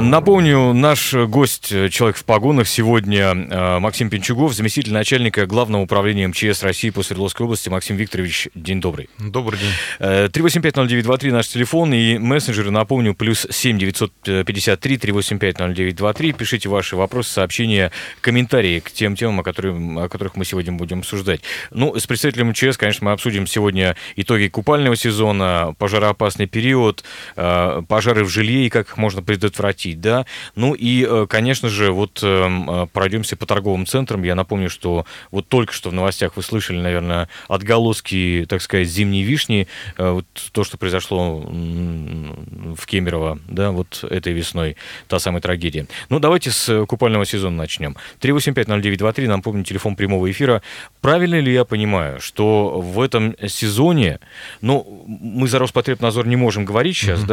Напомню, наш гость, человек в погонах, сегодня э, Максим Пинчугов, заместитель начальника Главного управления МЧС России по Свердловской области. Максим Викторович, день добрый. Добрый день. 3850923 наш телефон и мессенджеры, напомню, плюс 7 953 385 0923. Пишите ваши вопросы, сообщения, комментарии к тем темам, о, которых, о которых мы сегодня будем обсуждать. Ну, с представителем МЧС, конечно, мы обсудим сегодня итоги купального сезона, пожароопасный период, э, пожары в жилье и как их можно предотвратить платить, да. Ну и, э, конечно же, вот эм, э, пройдемся по торговым центрам. Я напомню, что вот только что в новостях вы слышали, наверное, отголоски, так сказать, зимней вишни, э, вот то, что произошло в Кемерово, да, вот этой весной, та самая трагедия. Ну, давайте с купального сезона начнем. 3850923, нам помню телефон прямого эфира. Правильно ли я понимаю, что в этом сезоне, ну, мы за Роспотребнадзор не можем говорить сейчас, mm-hmm.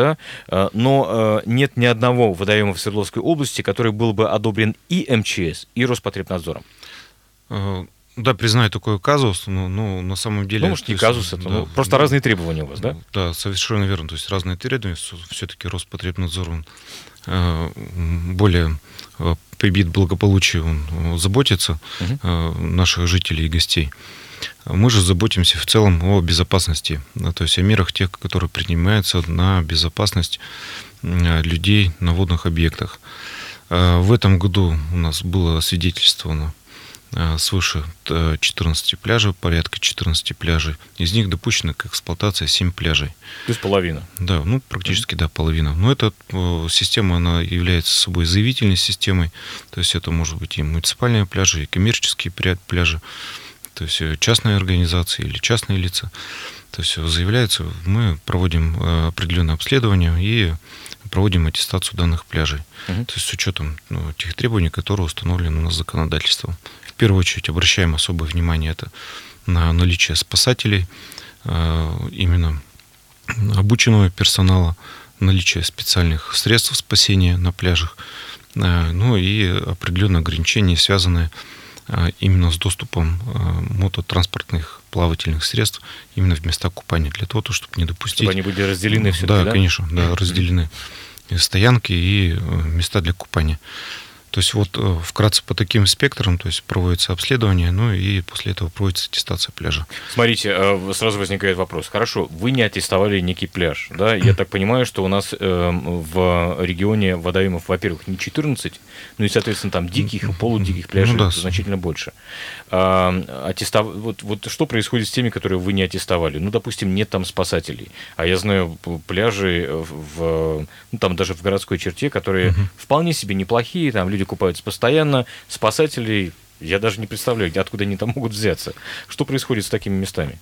да, но нет ни одного водоема в Свердловской области, который был бы одобрен и МЧС, и Роспотребнадзором? Э, да, признаю такой казус, но ну, на самом деле... Ну, может, не казус, это да, ну, просто да, разные требования у вас, да? Да, совершенно верно. То есть разные требования. Все-таки Роспотребнадзор он, э, более э, прибит благополучию, он заботится угу. наших жителей и гостей. Мы же заботимся в целом о безопасности, то есть о мерах тех, которые принимаются на безопасность Э, людей на водных объектах. Э, в этом году у нас было свидетельствовано э, свыше 14 пляжей, порядка 14 пляжей. Из них допущена к эксплуатации 7 пляжей. То есть половина? Да, ну практически, да, половина. Но эта система, она является собой заявительной системой. То есть это может быть и муниципальные пляжи, и коммерческие пляжи, то есть частные организации или частные лица. То есть заявляется, мы проводим определенное обследование и проводим аттестацию данных пляжей. Угу. То есть с учетом ну, тех требований, которые установлены у нас законодательством. В первую очередь обращаем особое внимание это на наличие спасателей, э, именно обученного персонала, наличие специальных средств спасения на пляжах, э, ну и определенные ограничения, связанные э, именно с доступом мототранспортных плавательных средств именно в места купания, для того, чтобы не допустить... Чтобы они были разделены все да? Да, конечно, да, разделены стоянки и э, места для купания. То есть вот э, вкратце по таким спектрам, то есть проводится обследование, ну и после этого проводится аттестация пляжа. Смотрите, э, сразу возникает вопрос. Хорошо, вы не аттестовали некий пляж, да? Я так понимаю, что у нас в регионе водоемов, во-первых, не 14, ну и, соответственно, там диких и полудиких ну пляжей ну, да. значительно больше. А, аттестов... вот, вот что происходит с теми, которые вы не аттестовали? Ну, допустим, нет там спасателей. А я знаю пляжи в, ну, там даже в городской черте, которые угу. вполне себе неплохие, там люди люди купаются постоянно, спасателей я даже не представляю, откуда они там могут взяться. Что происходит с такими местами?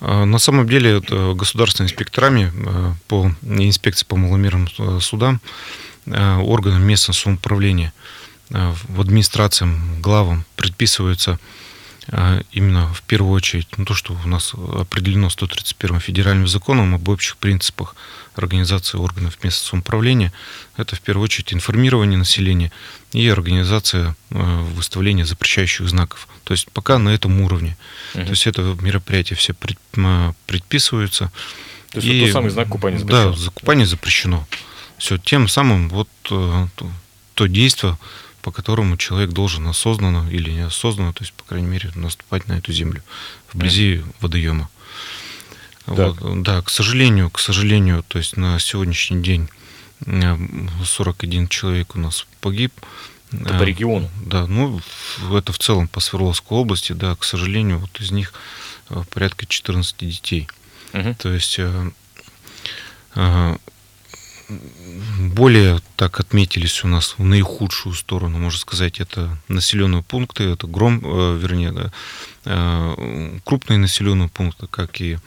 А, на самом деле государственными инспекторами а, по инспекции по маломерным а, судам, органам местного самоуправления, в администрациям, главам предписываются именно в первую очередь ну, то, что у нас определено 131 федеральным законом об общих принципах организации органов местного самоуправления. Это в первую очередь информирование населения и организация э, выставления запрещающих знаков. То есть пока на этом уровне. Uh-huh. То есть это мероприятие все предписываются. То есть и, вот тот самый знак купания запрещено? Да, закупание запрещено. Все, тем самым вот э, то действие, по которому человек должен осознанно или неосознанно, то есть, по крайней мере, наступать на эту землю вблизи mm. водоема. Вот, да, к сожалению, к сожалению, то есть на сегодняшний день 41 э, человек у нас погиб. Это по региону? Да, ну, это в целом по Свердловской области, да, к сожалению, вот из них э, порядка 14 детей. Угу. То есть более так отметились у нас в наихудшую сторону, можно сказать, это населенные пункты, это гром, э, вернее, да, э, крупные населенные пункты, как и э,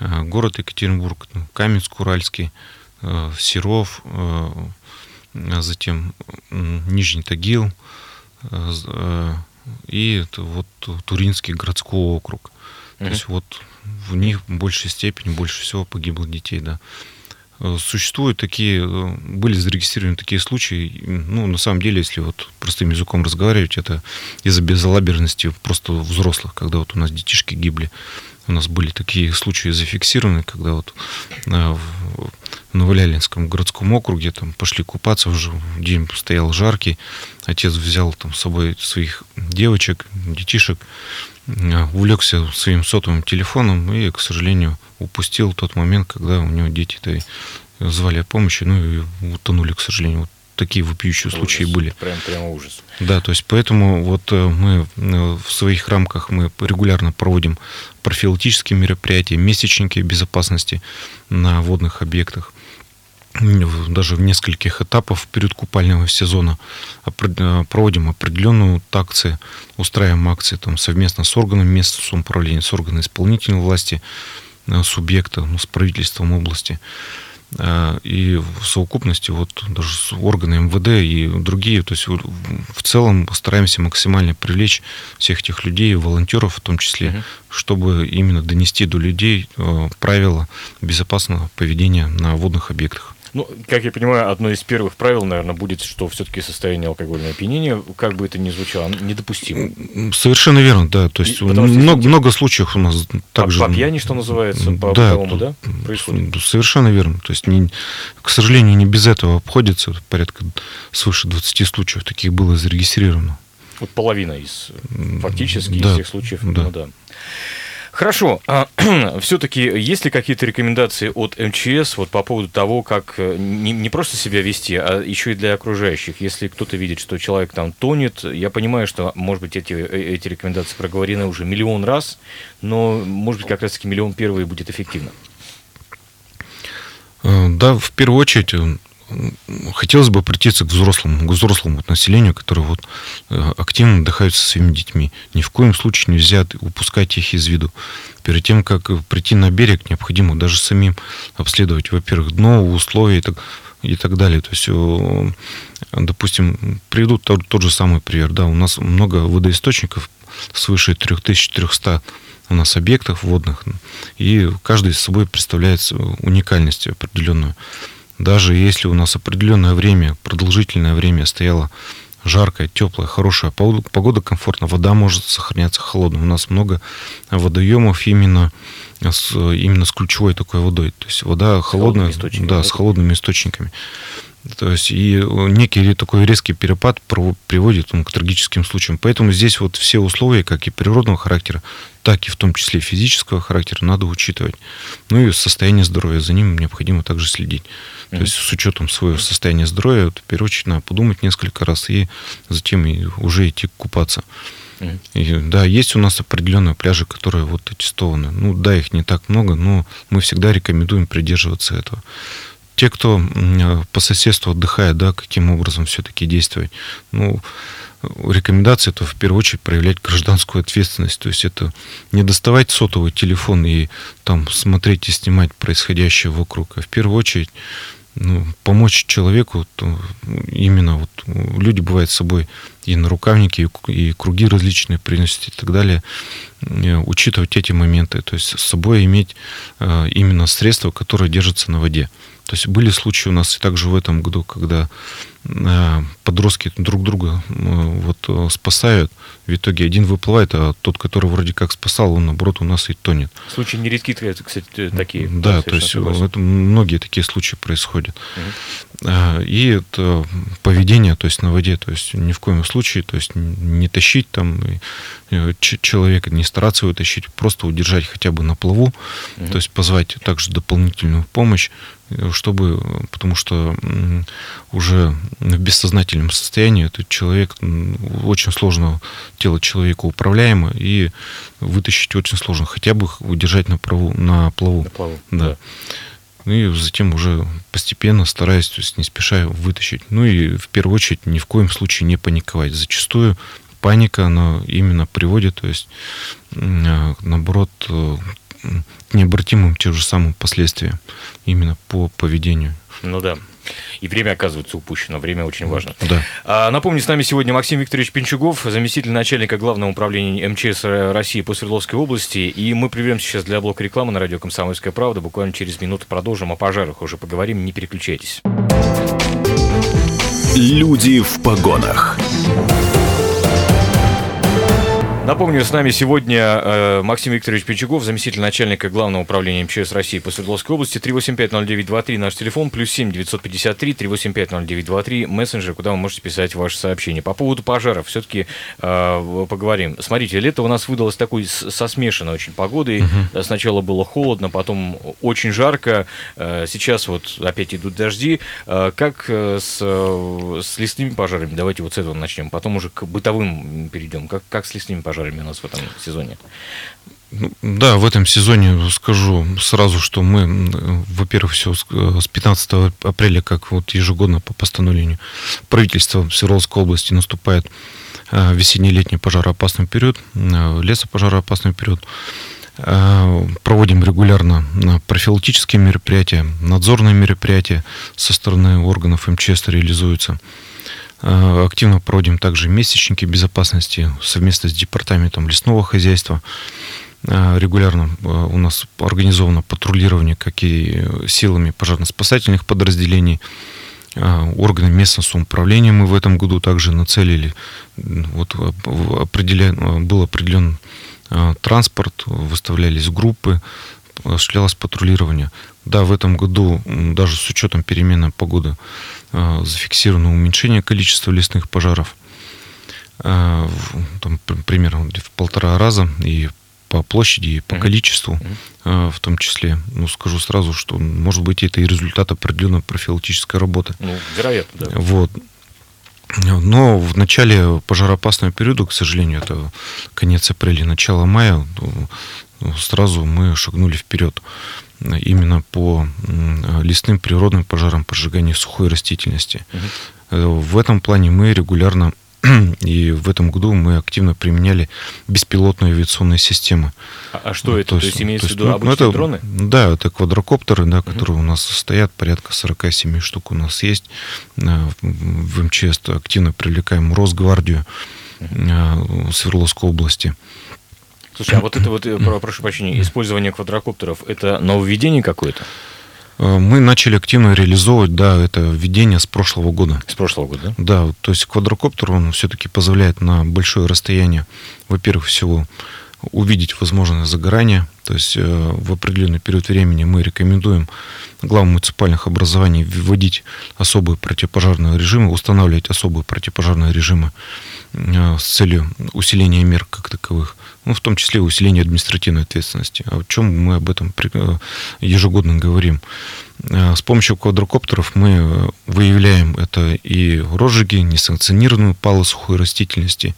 город Екатеринбург, ну, Каменск-Уральский, Серов, затем Нижний Тагил и вот Туринский городской округ. Mm-hmm. То есть вот в них в большей степени больше всего погибло детей, да. Э, существуют такие, э, были зарегистрированы такие случаи, ну, на самом деле, если вот простым языком разговаривать, это из-за безалаберности просто взрослых, когда вот у нас детишки гибли. У нас были такие случаи зафиксированы, когда вот э, в Новолялинском городском округе там пошли купаться, уже день стоял жаркий, отец взял там с собой своих девочек, детишек, увлекся своим сотовым телефоном и, к сожалению, упустил тот момент, когда у него дети-то звали о помощи, ну и утонули, к сожалению. Вот такие вопиющие ужас. случаи были. Прям, прямо ужас. Да, то есть поэтому вот э, мы э, в своих рамках мы регулярно проводим профилактические мероприятия, месячники безопасности на водных объектах даже в нескольких этапах в период купального сезона э, проводим определенную акции, устраиваем акции там, совместно с органами местного самоуправления, с органами исполнительной власти, субъекта, ну, с правительством области. Э, и в совокупности вот даже с органами МВД и другие, то есть в целом стараемся максимально привлечь всех этих людей, волонтеров в том числе, угу. чтобы именно донести до людей правила безопасного поведения на водных объектах. Ну, как я понимаю, одно из первых правил, наверное, будет, что все-таки состояние алкогольного опьянения, как бы это ни звучало, недопустимо. Совершенно верно, да. То есть много, что много случаев у нас также... По, пьяни, что называется, по да, бытовому, да, происходит? Совершенно верно. То есть, не, к сожалению, не без этого обходится. Порядка свыше 20 случаев таких было зарегистрировано. Вот половина из, фактически, да, из всех случаев, да. Ну, да. Хорошо. А, Все-таки есть ли какие-то рекомендации от МЧС вот по поводу того, как э, не, не просто себя вести, а еще и для окружающих? Если кто-то видит, что человек там тонет, я понимаю, что, может быть, эти, э, эти рекомендации проговорены уже миллион раз, но, может быть, как раз-таки миллион первый будет эффективно. Э, да, в первую очередь хотелось бы обратиться к взрослому, к взрослому населению, которое вот э, активно отдыхают со своими детьми. Ни в коем случае нельзя упускать их из виду. Перед тем, как прийти на берег, необходимо даже самим обследовать, во-первых, дно, условия и так, и так далее. То есть, допустим, приведу тот, тот же самый пример. Да, у нас много водоисточников, свыше 3300 у нас объектов водных, и каждый с собой представляет уникальность определенную. Даже если у нас определенное время, продолжительное время стояло жаркая, теплая, хорошая погода, погода комфортно, вода может сохраняться холодной. У нас много водоемов именно с, именно с ключевой такой водой. То есть вода холодная, да, с холодными источниками. То есть и некий такой резкий перепад приводит он к трагическим случаям. Поэтому здесь вот все условия, как и природного характера, так и в том числе физического характера, надо учитывать. Ну и состояние здоровья, за ним необходимо также следить. Mm-hmm. То есть с учетом своего состояния здоровья, вот, в первую очередь, надо подумать несколько раз и затем и уже идти купаться. Mm-hmm. И, да, есть у нас определенные пляжи, которые вот аттестованы. Ну да, их не так много, но мы всегда рекомендуем придерживаться этого те, кто по соседству отдыхает, да, каким образом все-таки действовать. Ну, рекомендация это в первую очередь проявлять гражданскую ответственность. То есть это не доставать сотовый телефон и там смотреть и снимать происходящее вокруг, а в первую очередь ну, помочь человеку, то именно вот люди бывают с собой и на рукавники, и круги различные приносят и так далее, э, учитывать эти моменты, то есть с собой иметь э, именно средства, которые держатся на воде. То есть были случаи у нас и также в этом году, когда подростки друг друга э, вот э, спасают, в итоге один выплывает, а тот, который вроде как спасал, он наоборот у нас и тонет. Случаи нередки, кстати, такие. Да, то есть это многие такие случаи происходят. Угу. И это поведение, то есть на воде, то есть ни в коем случае, то есть не тащить там человека, не стараться его тащить, просто удержать хотя бы на плаву, угу. то есть позвать также дополнительную помощь, чтобы, потому что уже в бессознательном состоянии этот человек очень сложно, тело человека управляемо, и вытащить очень сложно, хотя бы удержать на, праву, на плаву. На плаву, да. и затем уже постепенно стараюсь, то есть не спеша вытащить. Ну и в первую очередь ни в коем случае не паниковать. Зачастую паника, она именно приводит, то есть а, наоборот, э, необратимым тем же самым последствиям именно по поведению. Ну да. И время, оказывается, упущено. Время очень важно. Да. А, напомню, с нами сегодня Максим Викторович Пинчугов, заместитель начальника Главного управления МЧС России по Свердловской области. И мы прервемся сейчас для блока рекламы на радио «Комсомольская правда». Буквально через минуту продолжим о пожарах. Уже поговорим, не переключайтесь. Люди в погонах. Напомню, с нами сегодня э, Максим Викторович Пичугов, заместитель начальника Главного управления МЧС России по Свердловской области. 3850923 наш телефон, плюс 7 953 3850923 мессенджер, куда вы можете писать ваши сообщения. По поводу пожаров все-таки э, поговорим. Смотрите, лето у нас выдалось такой со смешанной очень погодой. Угу. Сначала было холодно, потом очень жарко. Э, сейчас вот опять идут дожди. Э, как с, с лесными пожарами? Давайте вот с этого начнем. Потом уже к бытовым перейдем. Как, как с лесными пожарами? Пожарами у в этом сезоне? Ну, да, в этом сезоне скажу сразу, что мы, во-первых, все с 15 апреля, как вот ежегодно по постановлению правительства Свердловской области наступает а, весенне-летний пожароопасный период, а, лесопожароопасный период. Проводим регулярно профилактические мероприятия, надзорные мероприятия со стороны органов МЧС реализуются. Э, активно проводим также месячники безопасности совместно с департаментом лесного хозяйства. Э, регулярно э, у нас организовано патрулирование как и силами пожарно-спасательных подразделений, органы местного самоуправления мы в этом году также нацелили. Вот определен, был определен транспорт, выставлялись группы, осуществлялось патрулирование. Да, в этом году, даже с учетом перемены погоды, а, зафиксировано уменьшение количества лесных пожаров. А, там, примерно в полтора раза и по площади, и по mm-hmm. количеству mm-hmm. в том числе. Ну, скажу сразу, что, может быть, это и результат определенной профилактической работы. Ну, вероятно, да. Вот. Но в начале пожароопасного периода, к сожалению, это конец апреля, начало мая, сразу мы шагнули вперед именно по лесным природным пожарам, по сжиганию сухой растительности. Угу. В этом плане мы регулярно и в этом году мы активно применяли беспилотные авиационные системы. А, а что это? То, то есть, имеется в виду ну, обычные это, дроны? Да, это квадрокоптеры, да, которые угу. у нас стоят, порядка 47 штук у нас есть. Э, в МЧС активно привлекаем Росгвардию угу. Свердловской области. Слушай, а вот это вот, э, прошу прощения, использование квадрокоптеров, это нововведение какое-то? Э, мы начали активно реализовывать, да, это введение с прошлого года. С прошлого года, да? Да, то есть квадрокоптер, он все-таки позволяет на большое расстояние, во-первых, всего увидеть возможное загорание. То есть э, в определенный период времени мы рекомендуем главам муниципальных образований вводить особые противопожарные режимы, устанавливать особые противопожарные режимы с целью усиления мер как таковых ну, в том числе усиление административной ответственности. О чем мы об этом э, ежегодно говорим. Э, с помощью квадрокоптеров мы э, выявляем это и розжиги, несанкционированную палу сухой растительности,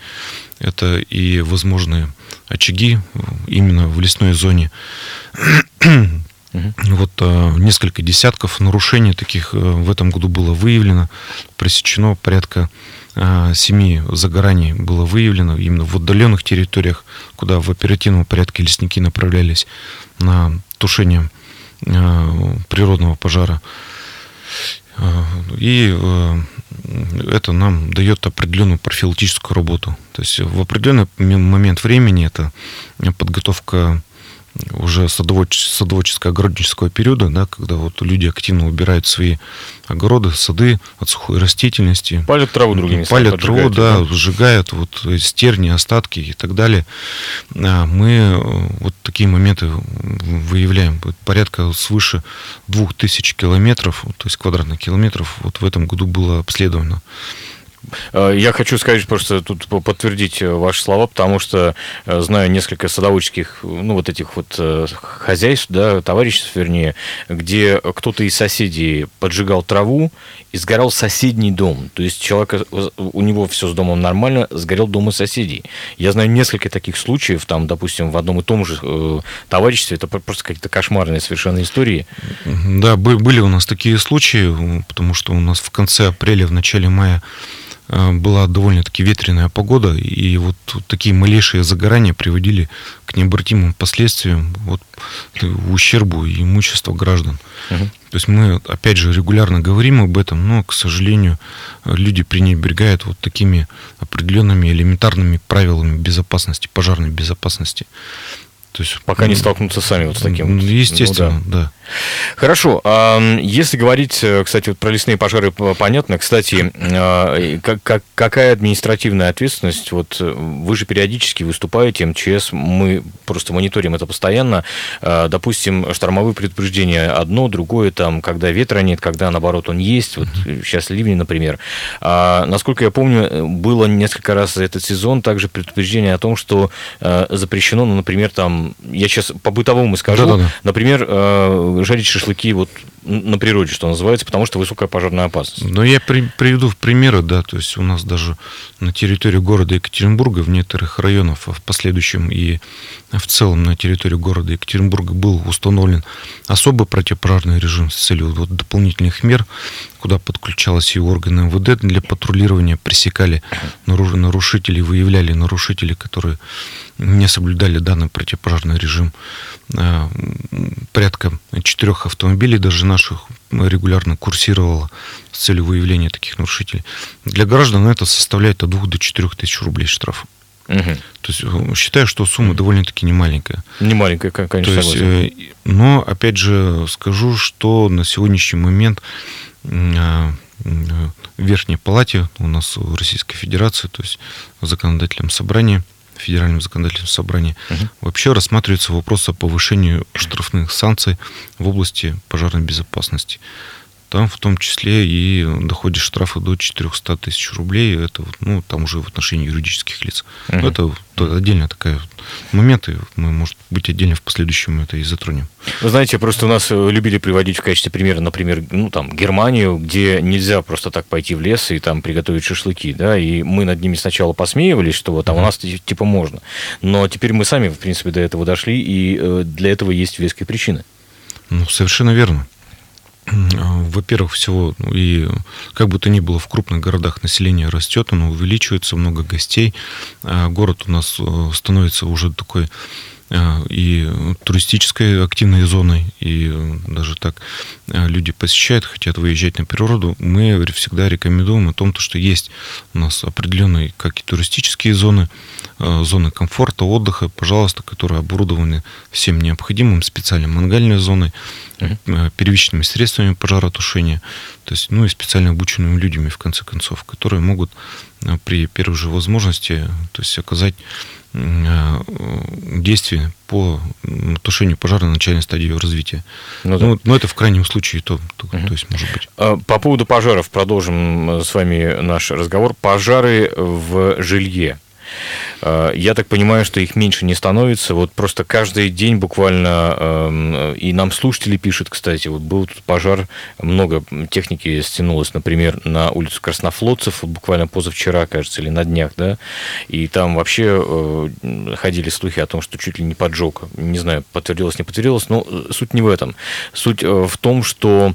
это и возможные очаги именно в лесной зоне. Вот несколько десятков нарушений таких в этом году было выявлено, пресечено порядка а, семи загораний было выявлено именно в отдаленных территориях, куда в оперативном порядке лесники направлялись на тушение а, природного пожара. А, и это нам дает определенную профилактическую работу. То есть в определенный момент времени это подготовка уже садоводческо-огороднического периода, да, когда вот люди активно убирают свои огороды, сады от сухой растительности. Палят траву другими Палят траву, да, да, сжигают вот стерни, остатки и так далее. А мы э, вот такие моменты выявляем. Порядка свыше двух тысяч километров, то есть квадратных километров вот в этом году было обследовано. Э, я хочу сказать просто тут подтвердить ваши слова, потому что знаю несколько садоводческих, ну, вот этих вот хозяйств, да, товариществ, вернее, где кто-то из соседей поджигал траву и сгорал соседний дом. То есть человек, у него все с домом нормально, сгорел дом и соседей. Я знаю несколько таких случаев, там, допустим, в одном и том же э, товариществе, это просто какие-то кошмарные совершенно истории. Да, были у нас такие случаи, потому что у нас в конце апреля, в начале мая Э, была довольно-таки ветреная погода, и вот такие малейшие загорания приводили к необратимым последствиям, вот, ущербу и имуществу граждан. Угу. То есть мы, опять же, регулярно говорим об этом, но, к сожалению, люди пренебрегают вот такими определенными элементарными правилами безопасности, пожарной безопасности. То есть, Пока не столкнутся сами вот с таким. Естественно, ну, да. да. Хорошо. Если говорить, э, кстати, вот про лесные пожары понятно. Кстати, а, как, как, какая административная ответственность? Вот э, вы же периодически выступаете, МЧС, мы просто мониторим это постоянно. А, допустим, штормовые предупреждения одно, другое там, когда ветра нет, когда наоборот он есть. Вот сейчас ливни, например. А, насколько я помню, было несколько раз за этот сезон также предупреждение о том, что запрещено, ну, например, там, я сейчас по-бытовому скажу, Да-да-да. например, жарить шашлыки вот на природе, что называется, потому что высокая пожарная опасность. Ну, я при, приведу в примеры, да, то есть у нас даже на территории города Екатеринбурга, в некоторых районах, а в последующем и в целом на территории города Екатеринбурга был установлен особый противопожарный режим с целью вот дополнительных мер, куда подключалось и органы МВД для патрулирования, пресекали нарушителей, выявляли нарушителей, которые не соблюдали данный противопожарный режим. А, порядка четырех автомобилей даже наших регулярно курсировало с целью выявления таких нарушителей. Для граждан это составляет от 2 до 4 тысяч рублей штрафа. Угу. То есть э, считаю, что сумма довольно-таки немаленькая. Немаленькая, конечно. То есть, э, но опять же скажу, что на сегодняшний момент в Верхней Палате у нас в Российской Федерации, то есть законодательном собрании, Федеральном законодательном собрании, угу. вообще рассматривается вопрос о повышении штрафных санкций в области пожарной безопасности. Там в том числе и доходит штрафы до 400 тысяч рублей. Это ну, там уже в отношении юридических лиц. Угу. Это, отдельная такая моменты. Мы, может быть, отдельно в последующем это и затронем. Вы знаете, просто у нас э, любили приводить в качестве примера, например, ну, там, Германию, где нельзя просто так пойти в лес и там приготовить шашлыки, да, и мы над ними сначала посмеивались, что вот, а у нас типа можно. Но теперь мы сами, в принципе, до этого дошли, и э, для этого есть веские причины. Ну, совершенно верно. Во-первых, всего, ну, и как бы то ни было, в крупных городах население растет, оно увеличивается, много гостей. А город у нас э, становится уже такой э, и туристической активной зоной, и даже так э, люди посещают, хотят выезжать на природу, мы всегда рекомендуем о том, что есть у нас определенные как и туристические зоны, зоны комфорта, отдыха, пожалуйста, которые оборудованы всем необходимым, специальной мангальной зоной, uh первичными средствами пожаротушения, то есть, ну и специально обученными людьми, в конце концов, которые могут э, при первой же возможности то есть, оказать э, действия по тушению пожара на начальной стадии развития. Ну, да. ну, но это в крайнем случае то, то, угу. то есть может быть. А, по поводу пожаров продолжим с вами наш разговор. Пожары в жилье. Э, я так понимаю, что их меньше не становится. Вот просто каждый день буквально, эм, и нам слушатели пишут, кстати, вот был тут пожар, много техники стянулось, например, на улицу Краснофлотцев, буквально позавчера, кажется, или на днях, да, и там вообще э, ходили слухи о том, что чуть ли не поджог. Не знаю, подтвердилось, не подтвердилось, но суть не в этом. Суть э, в том, что Э,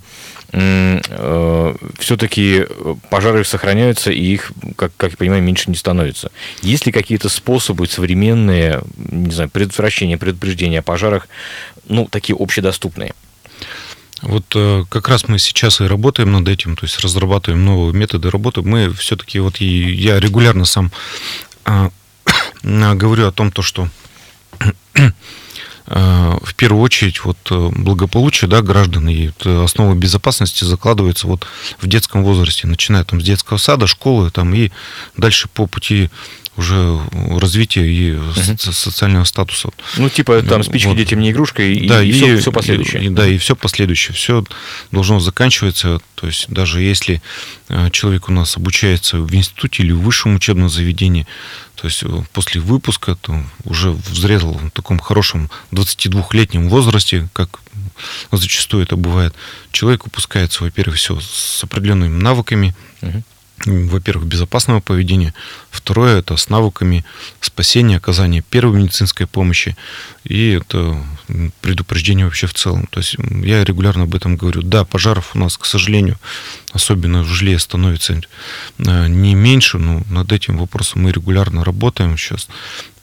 все-таки пожары сохраняются, и их, как, как я понимаю, меньше не становится. Есть ли какие-то способы современные, не знаю, предотвращения, предупреждения о пожарах, ну, такие общедоступные? Вот э, как раз мы сейчас и работаем над этим, то есть разрабатываем новые методы работы. Мы все-таки, вот и я регулярно сам э, говорю о том, то, что Э, в первую очередь вот э, благополучие да, граждан. И основа безопасности закладывается вот в детском возрасте, начиная там с детского сада, школы там, и дальше по пути уже развития и угу. социального статуса. Ну, типа там спички вот. детям не игрушка, и, да, и, и все, все последующее. И, да, и все последующее. Все должно заканчиваться. То есть даже если э, человек у нас обучается в институте или в высшем учебном заведении, то есть э, после выпуска то уже в зрелом, таком хорошем 22-летнем возрасте, как зачастую это бывает, человек выпускается, во-первых, все с определенными навыками, угу во-первых, безопасного поведения, второе это с навыками спасения, оказания первой медицинской помощи и это предупреждение вообще в целом. То есть я регулярно об этом говорю. Да, пожаров у нас, к сожалению, особенно в жилье становится э, не меньше, но над этим вопросом мы регулярно работаем сейчас.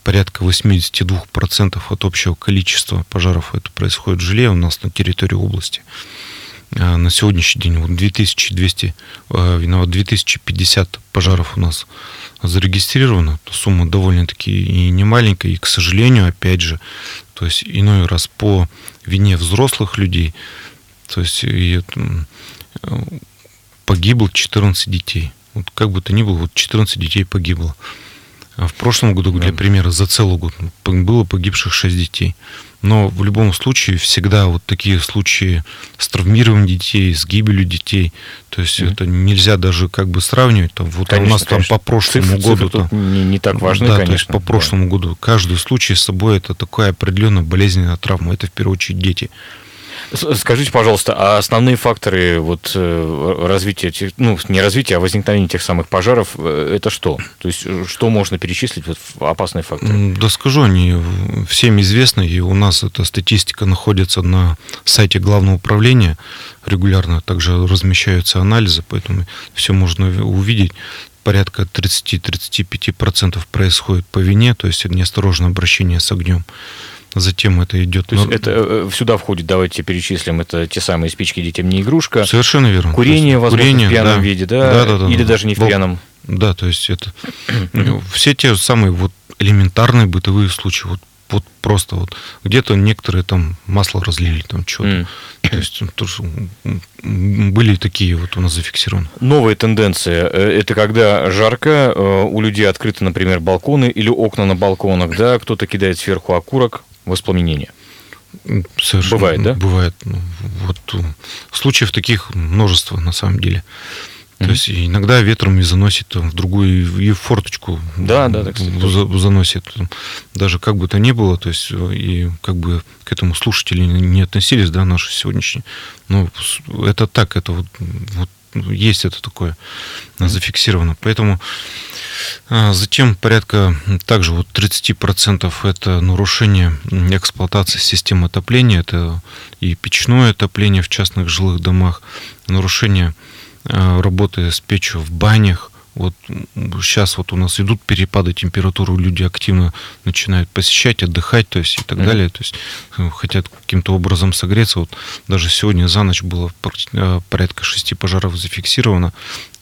Порядка 82% от общего количества пожаров это происходит в жилье у нас на территории области. А, на сегодняшний день вот 2200, а, виноват, 2050 пожаров у нас зарегистрировано. Сумма довольно-таки и не маленькая, и, к сожалению, опять же, то есть иной раз по вине взрослых людей, то есть и, погибло 14 детей. Вот как бы то ни было, вот 14 детей погибло. А в прошлом году, для примера, за целый год было погибших 6 детей. Но в любом случае всегда вот такие случаи с травмированием детей, с гибелью детей, то есть mm-hmm. это нельзя даже как бы сравнивать. Там, вот конечно, у нас конечно. там по прошлому цифры, году... Цифры там, не, не так важны, да, конечно. то есть по прошлому да. году каждый случай с собой это такая определенная болезненная травма. Это в первую очередь дети. Скажите, пожалуйста, а основные факторы вот э, развития, ну, не развития, а возникновения тех самых пожаров, э, это что? То есть, э, что можно перечислить вот опасные факторы? Да скажу, они всем известны, и у нас эта статистика находится на сайте Главного управления, регулярно также размещаются анализы, поэтому все можно увидеть порядка 30-35% происходит по вине, то есть неосторожное обращение с огнем. Затем это идет. То есть Но... это э, сюда входит, давайте перечислим, это те самые спички детям не игрушка. Совершенно верно. Курение, возможно, Курение, в пьяном да. виде, да? Да, да, да. Или да, даже не в пьяном. Да, то есть это все те самые вот элементарные бытовые случаи. Вот вот просто вот где-то некоторые там масло разлили, там что-то. Mm. То есть тоже были такие вот у нас зафиксированы. Новая тенденция э, – это когда жарко, э, у людей открыты, например, балконы или окна на балконах, да, кто-то кидает сверху окурок, воспламенение. Совершенно, бывает, да? Бывает. Ну, вот э, случаев таких множество на самом деле. То есть иногда ветром и заносит там, в другую и в форточку да, да, так заносит. Даже как бы то ни было, то есть и как бы к этому слушатели не относились, да, наши сегодняшние. Но это так, это вот, вот есть это такое зафиксировано. Поэтому а, затем порядка также вот 30% это нарушение эксплуатации системы отопления, это и печное отопление в частных жилых домах, нарушение Э, работая с печью в банях. Вот сейчас вот у нас идут перепады температуры, люди активно начинают посещать, отдыхать, то есть и так mm-hmm. далее, то есть э, хотят каким-то образом согреться. Вот даже сегодня за ночь было э, порядка шести пожаров зафиксировано.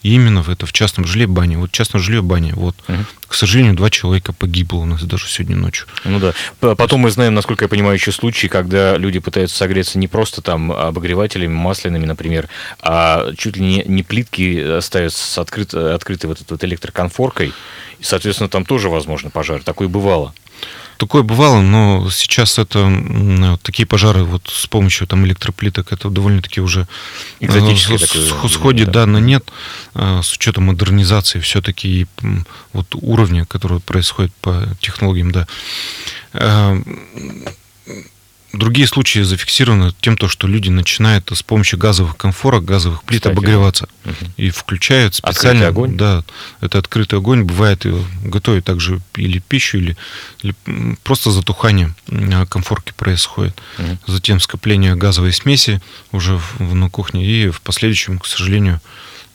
Именно в это в частном жилье бане. Вот частное жилье баня. Вот. Угу. К сожалению, два человека погибло у нас даже сегодня ночью. Ну да. Потом мы знаем, насколько я понимаю, еще случаи, когда люди пытаются согреться не просто там обогревателями, масляными, например, а чуть ли не, не плитки ставят с открыт, открытой вот этой вот электроконфоркой. И, соответственно, там тоже возможно пожар. Такое бывало. Такое бывало, но сейчас это такие пожары вот с помощью там электроплиток, это довольно-таки уже э, Экзотическое сходит, да. да, на нет, э, с учетом модернизации все-таки вот уровня, который происходит по технологиям, да э, Другие случаи зафиксированы тем, то, что люди начинают с помощью газовых комфорок, газовых плит Кстати, обогреваться. Угу. И включают специально... Открытый огонь? Да, это открытый огонь. Бывает, готовят также или пищу, или, или просто затухание комфорки происходит. Угу. Затем скопление газовой смеси уже в, на кухне. И в последующем, к сожалению,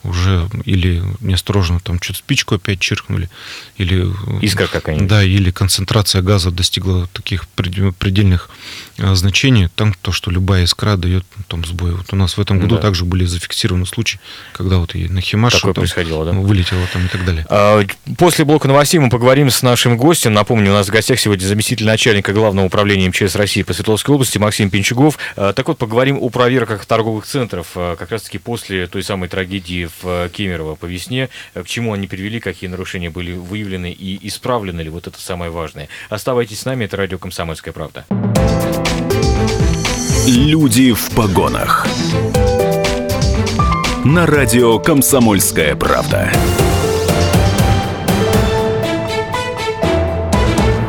уже или неосторожно там что-то спичку опять чиркнули, или... Искра какая-нибудь. Да, или концентрация газа достигла таких предельных а, значений, там то, что любая искра дает там сбой. Вот у нас в этом году да. также были зафиксированы случаи, когда вот и на Химаш там, происходило, да? вылетело там и так далее. А, после блока новостей мы поговорим с нашим гостем. Напомню, у нас в гостях сегодня заместитель начальника Главного управления МЧС России по Свердловской области Максим Пинчугов. А, так вот, поговорим о проверках торговых центров, как раз-таки после той самой трагедии э, Кемерово по весне. К чему они привели, какие нарушения были выявлены и исправлены ли? Вот это самое важное. Оставайтесь с нами, это радио «Комсомольская правда». Люди в погонах. На радио «Комсомольская правда».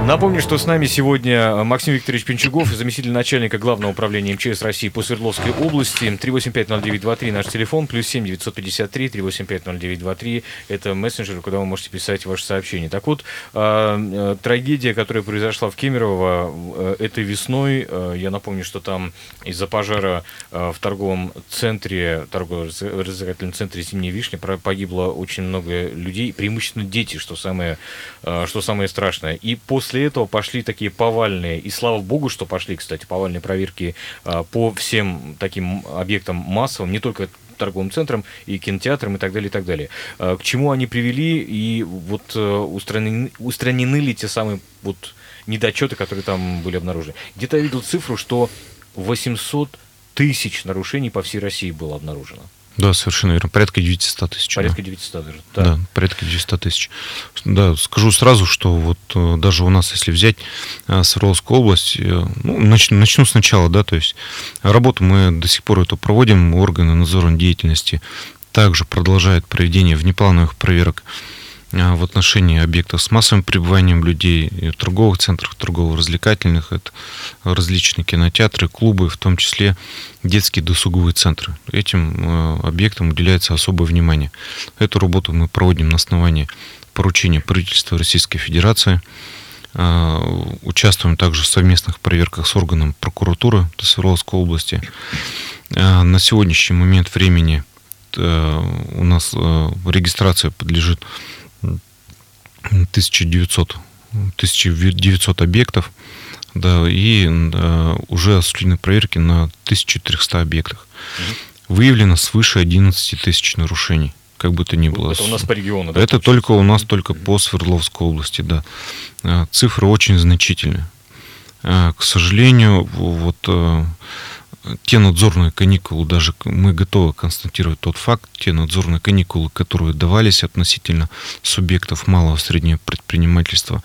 Напомню, что с нами сегодня Максим Викторович Пинчугов, заместитель начальника Главного управления МЧС России по Свердловской области. 3850923 наш телефон, плюс 7 953 3850923. Это мессенджер, куда вы можете писать ваши сообщения. Так вот, а, э, трагедия, которая произошла в Кемерово э, этой весной, э, я напомню, что там из-за пожара в торговом центре, торгово-развлекательном центре «Зимняя вишня» погибло очень много людей, преимущественно дети, что самое, что самое страшное. И после после этого пошли такие повальные, и слава богу, что пошли, кстати, повальные проверки а, по всем таким объектам массовым, не только торговым центрам и кинотеатрам и так далее, и так далее. А, к чему они привели, и вот э, устранены, устранены ли те самые вот недочеты, которые там были обнаружены. Где-то я видел цифру, что 800 тысяч нарушений по всей России было обнаружено. Да, совершенно верно. Порядка 900 тысяч. Порядка 900 даже. Да. да, порядка 900 тысяч. Да, скажу сразу, что вот э, даже у нас, если взять э, Свердловскую область, э, ну, начну, начну сначала, да, то есть работу мы до сих пор эту проводим, органы надзорной деятельности также продолжают проведение внеплановых проверок в отношении объектов с массовым пребыванием людей, в торговых центрах, торгово-развлекательных, это различные кинотеатры, клубы, в том числе детские досуговые центры. Этим а, объектам уделяется особое внимание. Эту работу мы проводим на основании поручения правительства Российской Федерации. А, участвуем также в совместных проверках с органом прокуратуры Свердловской области. На сегодняшний момент времени у нас регистрация подлежит 1900, 1900 объектов, да, и да, уже осуществлены проверки на 1300 объектах. Угу. Выявлено свыше 11 тысяч нарушений как бы то ни было. Это у нас по региону, да? Это только у нас, только по Свердловской области, да. А, цифры очень значительные. А, к сожалению, вот а, те надзорные каникулы, даже мы готовы констатировать тот факт, те надзорные каникулы, которые давались относительно субъектов малого и среднего предпринимательства,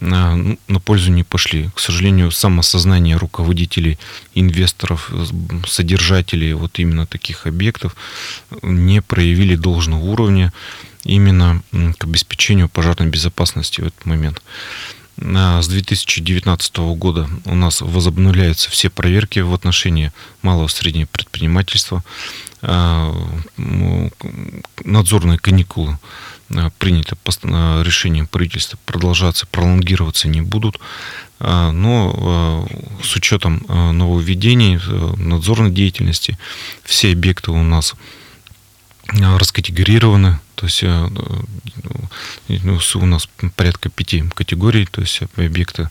а, ну, на пользу не пошли. К сожалению, самосознание руководителей, инвесторов, содержателей вот именно таких объектов не проявили должного уровня именно к обеспечению пожарной безопасности в этот момент. С 2019 года у нас возобновляются все проверки в отношении малого и среднего предпринимательства. А, надзорные каникулы а, принято решением правительства продолжаться, пролонгироваться не будут. А, но с учетом нововведений надзорной деятельности все объекты у нас раскатегорированы, то есть э, ну, у нас порядка пяти категорий, то есть объекты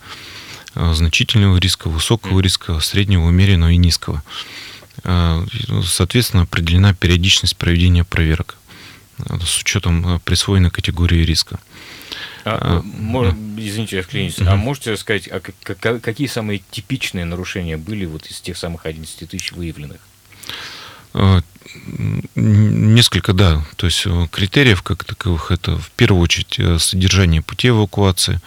э, значительного риска, высокого риска, среднего, умеренного и низкого. Э, соответственно, определена периодичность проведения проверок с учетом присвоенной категории риска. А, мож, извините, я вклинюсь. Uh-huh. А можете сказать, а какие самые типичные нарушения были вот из тех самых 11 тысяч выявленных? Несколько, да. То есть э, критериев как таковых это в первую очередь э, содержание путей эвакуации,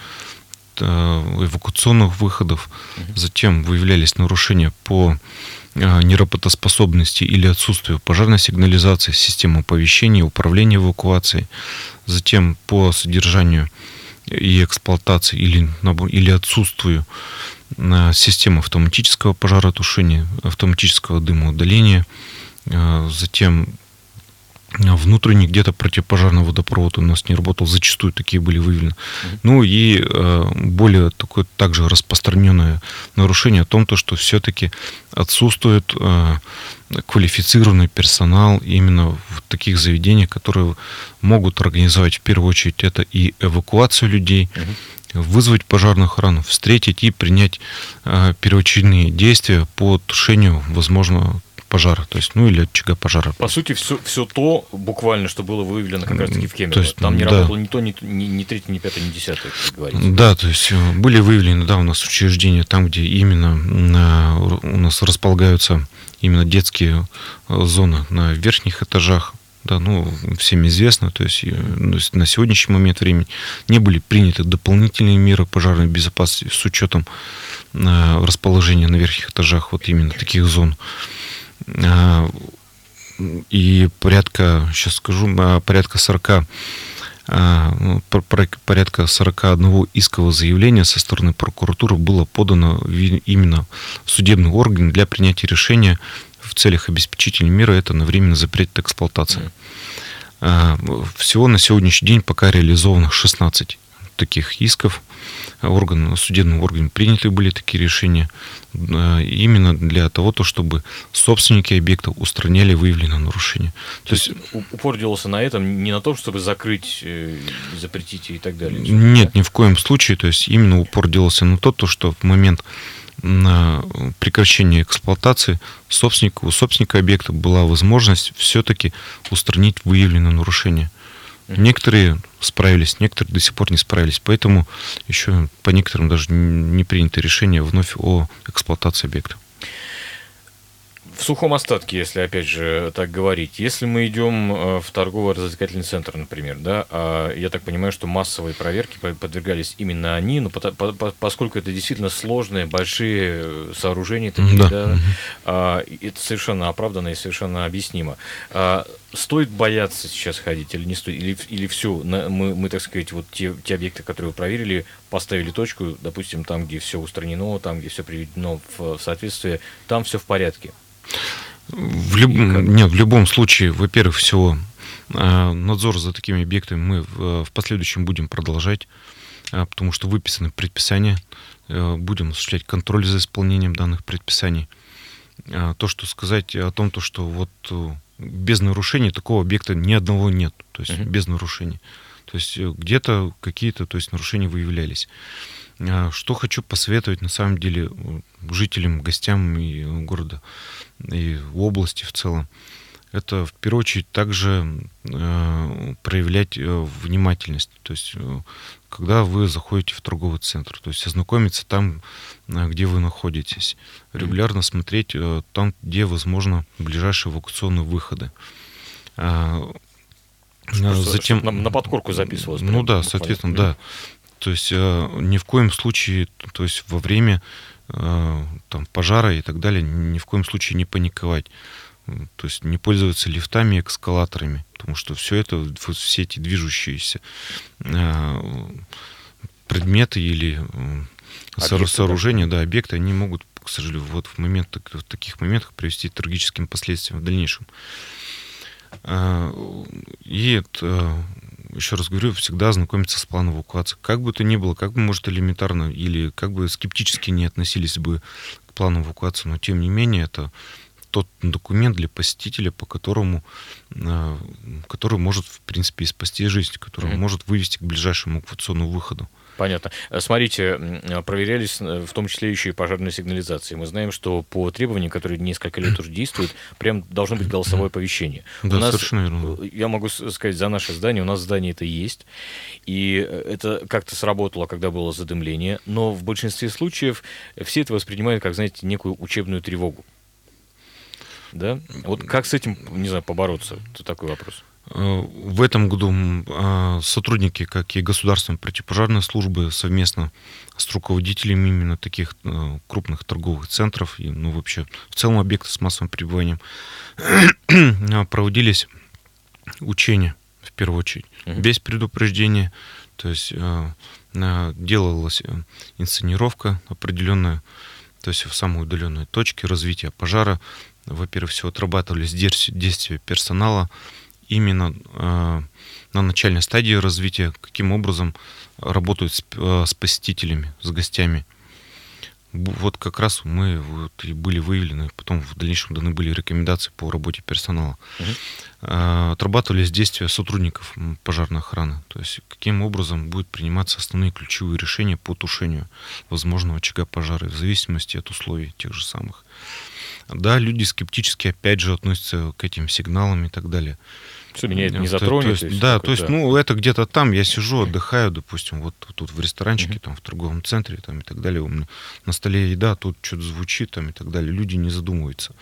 э, эвакуационных выходов. Затем выявлялись нарушения по неработоспособности или отсутствию пожарной сигнализации, системы оповещения, управления эвакуацией. Затем по содержанию и эксплуатации или, или отсутствию системы автоматического пожаротушения, автоматического дымоудаления, а, затем а, внутренний где-то противопожарный водопровод у нас не работал, зачастую такие были выявлены. Mm-hmm. Ну и э, более такое также распространенное нарушение о том, то, что все-таки отсутствует э, квалифицированный персонал именно в таких заведениях, которые могут организовать в первую очередь это и эвакуацию людей, mm-hmm. вызвать пожарную охрану, встретить и принять э, первоочередные действия по тушению возможного пожара, то есть, ну или очага пожара. По сути, все, все то буквально, что было выявлено как раз таки в Кемерово. То есть, Там не да. работало ни то, ни, ни, ни третий, ни пятый, ни десятый, как говорится. Да, то есть э, были выявлены, да, у нас учреждения там, где именно у нас располагаются именно детские э, зоны на верхних этажах, да, ну, всем известно, то есть ну, на сегодняшний момент времени не были приняты дополнительные меры пожарной безопасности с учетом э, расположения на верхних этажах вот именно таких зон. Э, и порядка, сейчас скажу, порядка 40 ну, порядка 41 искового заявления со стороны прокуратуры было подано именно в судебный орган для принятия решения в целях обеспечительной меры это на временно запрет эксплуатации. А, всего на сегодняшний день пока реализовано 16 таких исков. Орган, судебным органом приняты были такие решения а, именно для того, то, чтобы собственники объекта устраняли выявленные нарушения. То, то есть упор делался на этом, не на том, чтобы закрыть, э, запретить и так далее? Нет, да? ни в коем случае. То есть именно упор делался на то, то что в момент на прекращение эксплуатации собственника, у собственника объекта была возможность все-таки устранить выявленные нарушения. Некоторые справились, некоторые до сих пор не справились. Поэтому еще по некоторым даже не принято решение вновь о эксплуатации объекта в сухом остатке, если опять же так говорить, если мы идем э, в торгово-развлекательный центр, например, да, а я так понимаю, что массовые проверки подвергались именно они, но по, по, поскольку это действительно сложные, большие э, сооружения, такие, да. Да, а, это совершенно оправданно и совершенно объяснимо. А, стоит бояться сейчас ходить или не стоит, или, или все, мы, мы, так сказать, вот те, те объекты, которые вы проверили, поставили точку, допустим, там, где все устранено, там, где все приведено в соответствие, там все в порядке. В, люб... Нет, в любом случае, во-первых, всего э, надзор за такими объектами мы в последующем будем продолжать, э, потому что выписаны предписания, э, будем осуществлять контроль за исполнением данных предписаний. То, что сказать о том, то, что вот без нарушений такого объекта ни одного нет, то есть uh-huh. без нарушений. То есть где-то какие-то то есть, нарушения выявлялись. Что хочу посоветовать на самом деле жителям, гостям и города и области в целом, это в первую очередь также э, проявлять э, внимательность. То есть, э, когда вы заходите в торговый центр, то есть ознакомиться там, э, где вы находитесь, регулярно смотреть э, там, где возможно ближайшие эвакуационные выходы. Э, что, Затем на, на подкорку записывалось. Ну да, соответственно, да. То есть э, ни в коем случае, то есть во время там, пожара и так далее, ни в коем случае не паниковать. То есть не пользоваться лифтами, эскалаторами, потому что все это, все эти движущиеся э, предметы или э, объекты, сооружения, да. да, объекты, они могут, к сожалению, вот в, момент, в таких моментах привести к трагическим последствиям в дальнейшем. И это, еще раз говорю, всегда ознакомиться с планом эвакуации. Как бы то ни было, как бы, может, элементарно или как бы скептически не относились бы к плану эвакуации, но тем не менее это тот документ для посетителя, по которому, э, который может, в принципе, и спасти жизнь, который mm-hmm. может вывести к ближайшему эвакуационному выходу. Понятно. Э, смотрите, проверялись э, в том числе еще и пожарные сигнализации. Мы знаем, что по требованиям, которые несколько лет уже действуют, прям должно быть голосовое оповещение. Да, у нас, совершенно верно. Э, я могу сказать за наше здание, у нас здание это есть, и это как-то сработало, когда было задымление, но в большинстве случаев все это воспринимают как, знаете, некую учебную тревогу. Да? Вот как с этим, не знаю, побороться? Это такой вопрос. Э, в этом году а, сотрудники, как и государственной противопожарной службы, совместно с руководителями именно таких э, крупных торговых центров и, ну, вообще, в целом объекты с массовым пребыванием, проводились учения, в первую очередь, uh-huh. без предупреждения. То есть э, делалась инсценировка определенная, то есть в самой удаленной точке развития пожара. Во-первых, все отрабатывались действия персонала, именно э, на начальной стадии развития, каким образом работают с, э, с посетителями, с гостями. Вот как раз мы вот и были выявлены, потом в дальнейшем даны были рекомендации по работе персонала. Угу. Э, отрабатывались действия сотрудников пожарной охраны, то есть каким образом будут приниматься основные ключевые решения по тушению возможного очага пожара в зависимости от условий тех же самых. Да, люди скептически опять же относятся к этим сигналам и так далее. Меня это не затронет. То есть, то есть да, то есть, ну, это где-то там, я сижу, отдыхаю, допустим, вот тут в ресторанчике, там, в торговом центре, там, и так далее, у меня на столе еда, тут что-то звучит, там, и так далее. Люди не задумываются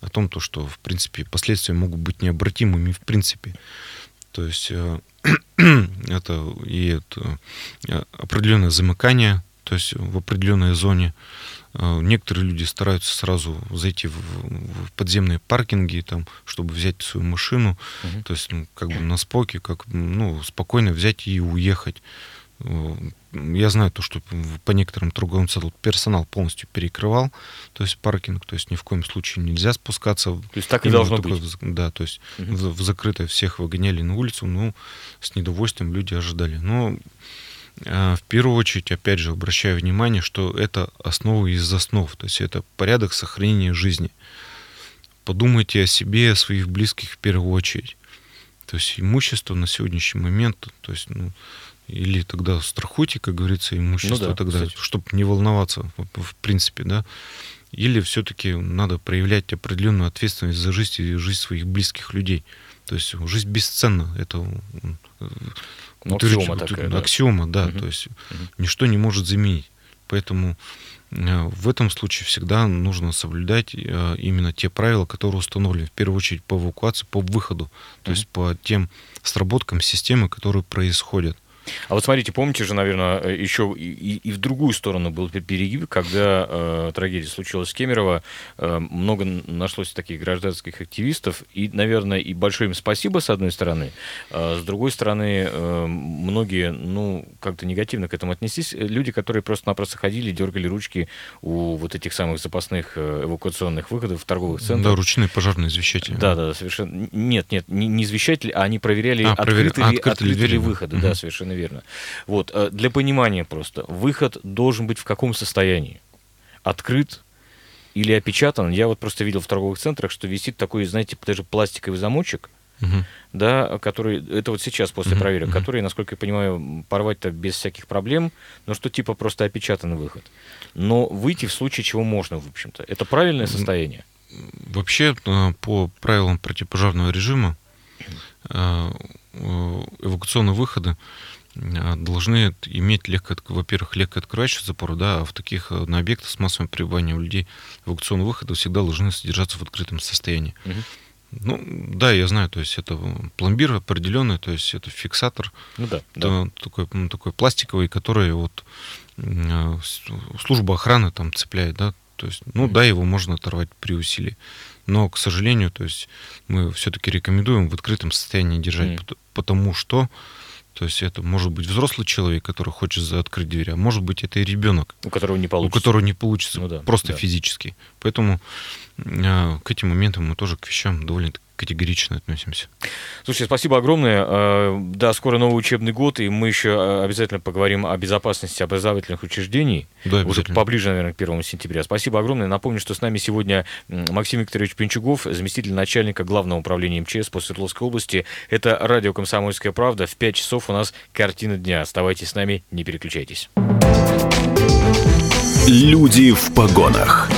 о том, то, что, в принципе, последствия могут быть необратимыми, в принципе. То есть, э, это и это, э, определенное замыкание, то есть в определенной зоне. Э, Некоторые люди стараются сразу зайти в, в подземные паркинги, там, чтобы взять свою машину, Мгм. то есть ну, как бы на споке, как ну, спокойно взять и уехать. Э, Я знаю то, что по некоторым торговым центрам персонал полностью перекрывал, то есть паркинг, то есть ни в коем случае нельзя спускаться. То есть так и должно такой быть. Да, то есть Мгм. в, в закрытое всех выгоняли на улицу, ну, с недовольствием люди ожидали. Но в первую очередь, опять же, обращаю внимание, что это основа из основ, то есть это порядок сохранения жизни. Подумайте о себе, о своих близких в первую очередь. То есть имущество на сегодняшний момент, то есть, ну, или тогда страхуйте, как говорится, имущество Ну да, тогда, кстати. чтобы не волноваться, в, принципе, да. Или все-таки надо проявлять определенную ответственность за жизнь и жизнь своих близких людей. То есть жизнь бесценна. Это Ну, утвержд- аксиома такая, да. аксиома, да. Мгм. То есть Мгм. ничто не может заменить. Поэтому э, в этом случае всегда нужно соблюдать э, именно те правила, которые установлены. В первую очередь по эвакуации, по выходу. То Мгм. есть по тем сработкам системы, которые происходят. А вот смотрите, помните же, наверное, еще и, и- в другую сторону был пер- перегиб, когда э, трагедия случилась с Кемерово, э, много нашлось таких гражданских активистов, и, наверное, и большое им спасибо, с одной стороны, а с другой стороны, э, многие, ну, как-то негативно к этому отнеслись, Э, люди, которые просто-напросто ходили, дергали ручки у вот этих самых запасных э, эвакуационных выходов в торговых центрах. Да, ручные пожарные извещатели. Да, да, совершенно. Нет, нет, не, не извещатели, а они проверяли, А, открыты, проверя- ли, открыты ли открыты ли да. выходы. Да, Мгм. Совершенно верно. Вот, э, для понимания просто, выход должен быть в каком состоянии? Открыт или опечатан? Я вот просто видел в торговых центрах, что висит такой, знаете, даже пластиковый замочек, Мгм. да, который, это вот сейчас после Мгм, проверок, мгм. который, насколько я понимаю, порвать-то без всяких проблем, но что типа просто опечатанный выход. Но выйти в случае чего можно, в общем-то. Это правильное состояние? Вообще, э, по правилам противопожарного режима, э, эвакуационные выходы должны иметь легко, во-первых, легко открывающий запор, да, а в таких э, на объектах с массовым пребыванием людей эвакуационные выходы всегда должны содержаться в открытом состоянии. Мгм. Ну, да, я знаю, то есть это пломбир определенный, то есть это фиксатор, Ну да, да. такой, м, такой пластиковый, который вот с- служба охраны там цепляет, да, то есть, ну да, его можно оторвать при усилии, но, к сожалению, то есть мы все-таки рекомендуем в открытом состоянии держать, пот- потому что, то есть это может быть взрослый человек, который хочет открыть дверь, а может быть это и ребенок, У которого не у получится. которого не получится Ну да, просто да. физически, поэтому э, к этим моментам мы тоже к вещам довольно категорично относимся. Слушай, спасибо огромное. Э, Да, скоро новый учебный год, и мы еще э, обязательно поговорим о безопасности образовательных учреждений. Да, Уже поближе, наверное, к первому сентября. Спасибо огромное. Напомню, что с нами сегодня Максим Викторович Пинчугов, заместитель начальника Главного управления МЧС по Свердловской области. Это радио «Комсомольская правда». В 5 часов у нас картина дня. Оставайтесь с нами, не переключайтесь. Люди в погонах.